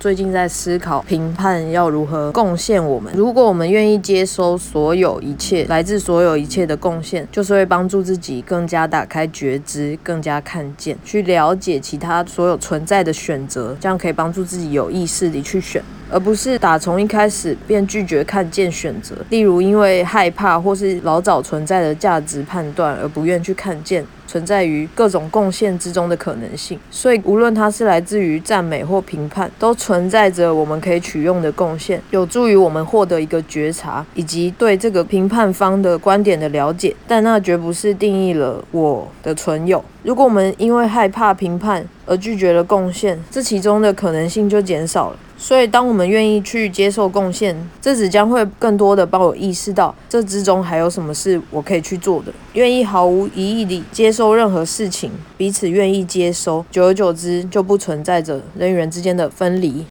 最近在思考评判要如何贡献我们。如果我们愿意接收所有一切来自所有一切的贡献，就是会帮助自己更加打开觉知，更加看见，去了解其他所有存在的选择，这样可以帮助自己有意识地去选。而不是打从一开始便拒绝看见选择，例如因为害怕或是老早存在的价值判断而不愿去看见存在于各种贡献之中的可能性。所以无论它是来自于赞美或评判，都存在着我们可以取用的贡献，有助于我们获得一个觉察以及对这个评判方的观点的了解。但那绝不是定义了我的存有。如果我们因为害怕评判而拒绝了贡献，这其中的可能性就减少了。所以，当我们们愿意去接受贡献，这只将会更多的帮我意识到这之中还有什么是我可以去做的。愿意毫无疑义地接受任何事情，彼此愿意接收，久而久之就不存在着人与人之间的分离。